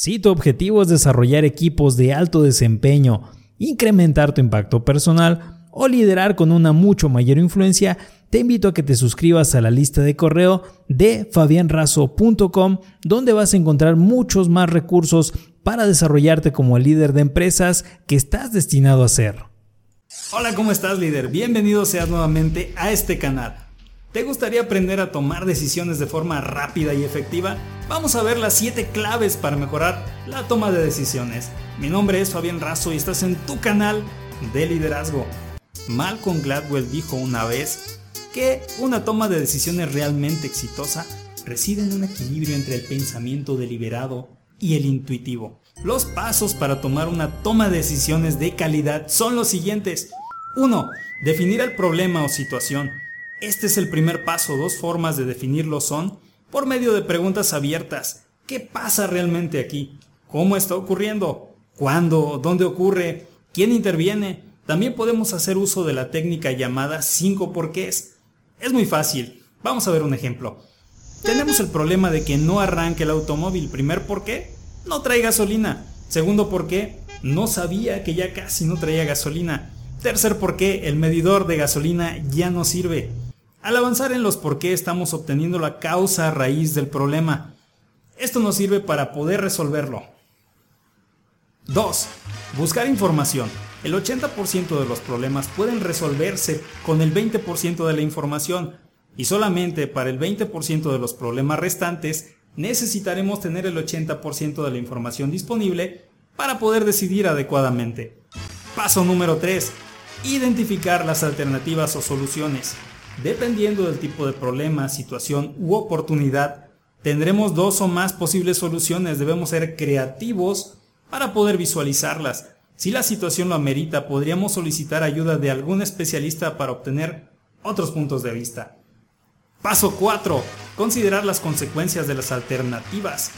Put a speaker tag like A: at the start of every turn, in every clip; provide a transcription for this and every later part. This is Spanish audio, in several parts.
A: Si tu objetivo es desarrollar equipos de alto desempeño, incrementar tu impacto personal o liderar con una mucho mayor influencia, te invito a que te suscribas a la lista de correo de fabianrazo.com donde vas a encontrar muchos más recursos para desarrollarte como el líder de empresas que estás destinado a ser.
B: Hola, ¿cómo estás líder? Bienvenido seas nuevamente a este canal. ¿Te gustaría aprender a tomar decisiones de forma rápida y efectiva? Vamos a ver las 7 claves para mejorar la toma de decisiones. Mi nombre es Fabián Razo y estás en tu canal de liderazgo. Malcolm Gladwell dijo una vez que una toma de decisiones realmente exitosa reside en un equilibrio entre el pensamiento deliberado y el intuitivo. Los pasos para tomar una toma de decisiones de calidad son los siguientes. 1. Definir el problema o situación. Este es el primer paso. Dos formas de definirlo son por medio de preguntas abiertas. ¿Qué pasa realmente aquí? ¿Cómo está ocurriendo? ¿Cuándo? ¿Dónde ocurre? ¿Quién interviene? También podemos hacer uso de la técnica llamada 5 porqués. Es muy fácil. Vamos a ver un ejemplo. Tenemos el problema de que no arranque el automóvil. Primer por qué, no trae gasolina. Segundo por qué, no sabía que ya casi no traía gasolina. Tercer por qué, el medidor de gasolina ya no sirve. Al avanzar en los por qué estamos obteniendo la causa raíz del problema. Esto nos sirve para poder resolverlo. 2. Buscar información. El 80% de los problemas pueden resolverse con el 20% de la información y solamente para el 20% de los problemas restantes necesitaremos tener el 80% de la información disponible para poder decidir adecuadamente. Paso número 3. Identificar las alternativas o soluciones. Dependiendo del tipo de problema, situación u oportunidad, tendremos dos o más posibles soluciones. Debemos ser creativos para poder visualizarlas. Si la situación lo amerita, podríamos solicitar ayuda de algún especialista para obtener otros puntos de vista. Paso 4. Considerar las consecuencias de las alternativas.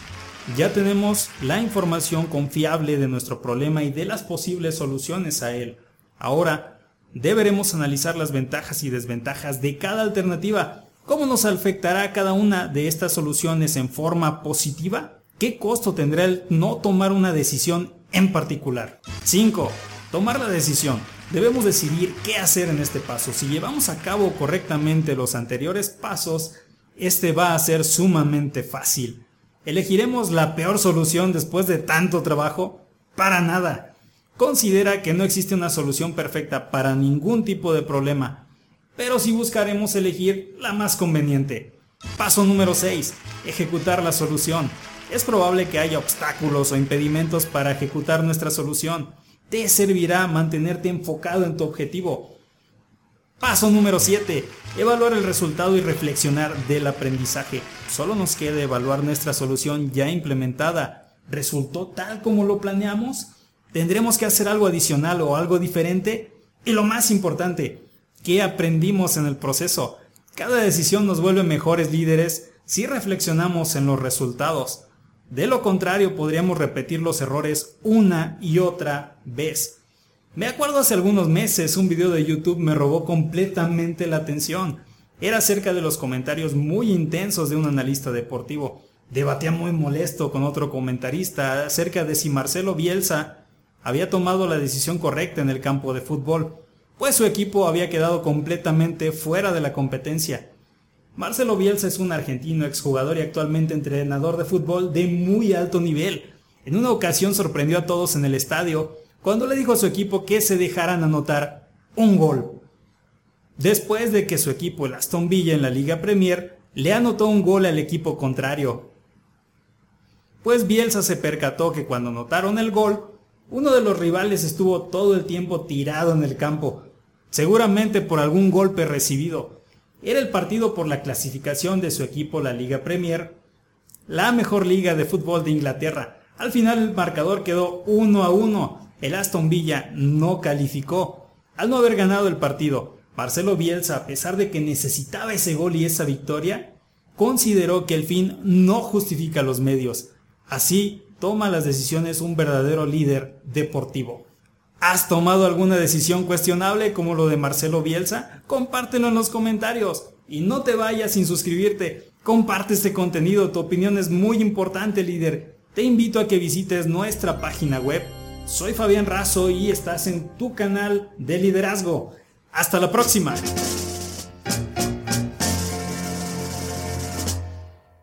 B: Ya tenemos la información confiable de nuestro problema y de las posibles soluciones a él. Ahora, deberemos analizar las ventajas y desventajas de cada alternativa. ¿Cómo nos afectará cada una de estas soluciones en forma positiva? ¿Qué costo tendrá el no tomar una decisión en particular? 5. Tomar la decisión. Debemos decidir qué hacer en este paso. Si llevamos a cabo correctamente los anteriores pasos, este va a ser sumamente fácil. ¿Elegiremos la peor solución después de tanto trabajo? Para nada considera que no existe una solución perfecta para ningún tipo de problema, pero sí buscaremos elegir la más conveniente. Paso número 6. Ejecutar la solución. Es probable que haya obstáculos o impedimentos para ejecutar nuestra solución. Te servirá mantenerte enfocado en tu objetivo. Paso número 7. Evaluar el resultado y reflexionar del aprendizaje. Solo nos queda evaluar nuestra solución ya implementada. ¿Resultó tal como lo planeamos? Tendremos que hacer algo adicional o algo diferente. Y lo más importante, ¿qué aprendimos en el proceso? Cada decisión nos vuelve mejores líderes si reflexionamos en los resultados. De lo contrario, podríamos repetir los errores una y otra vez. Me acuerdo hace algunos meses un video de YouTube me robó completamente la atención. Era acerca de los comentarios muy intensos de un analista deportivo. Debatía muy molesto con otro comentarista acerca de si Marcelo Bielsa había tomado la decisión correcta en el campo de fútbol, pues su equipo había quedado completamente fuera de la competencia. Marcelo Bielsa es un argentino exjugador y actualmente entrenador de fútbol de muy alto nivel. En una ocasión sorprendió a todos en el estadio cuando le dijo a su equipo que se dejaran anotar un gol. Después de que su equipo, el Aston Villa en la Liga Premier, le anotó un gol al equipo contrario. Pues Bielsa se percató que cuando anotaron el gol, uno de los rivales estuvo todo el tiempo tirado en el campo, seguramente por algún golpe recibido. Era el partido por la clasificación de su equipo la Liga Premier, la mejor liga de fútbol de Inglaterra. Al final el marcador quedó 1 a 1. El Aston Villa no calificó. Al no haber ganado el partido, Marcelo Bielsa, a pesar de que necesitaba ese gol y esa victoria, consideró que el fin no justifica los medios. Así, toma las decisiones un verdadero líder deportivo. ¿Has tomado alguna decisión cuestionable como lo de Marcelo Bielsa? Compártelo en los comentarios. Y no te vayas sin suscribirte. Comparte este contenido, tu opinión es muy importante líder. te invito a que visites nuestra página web. Soy Fabián Razo y estás en tu canal de liderazgo. Hasta la próxima.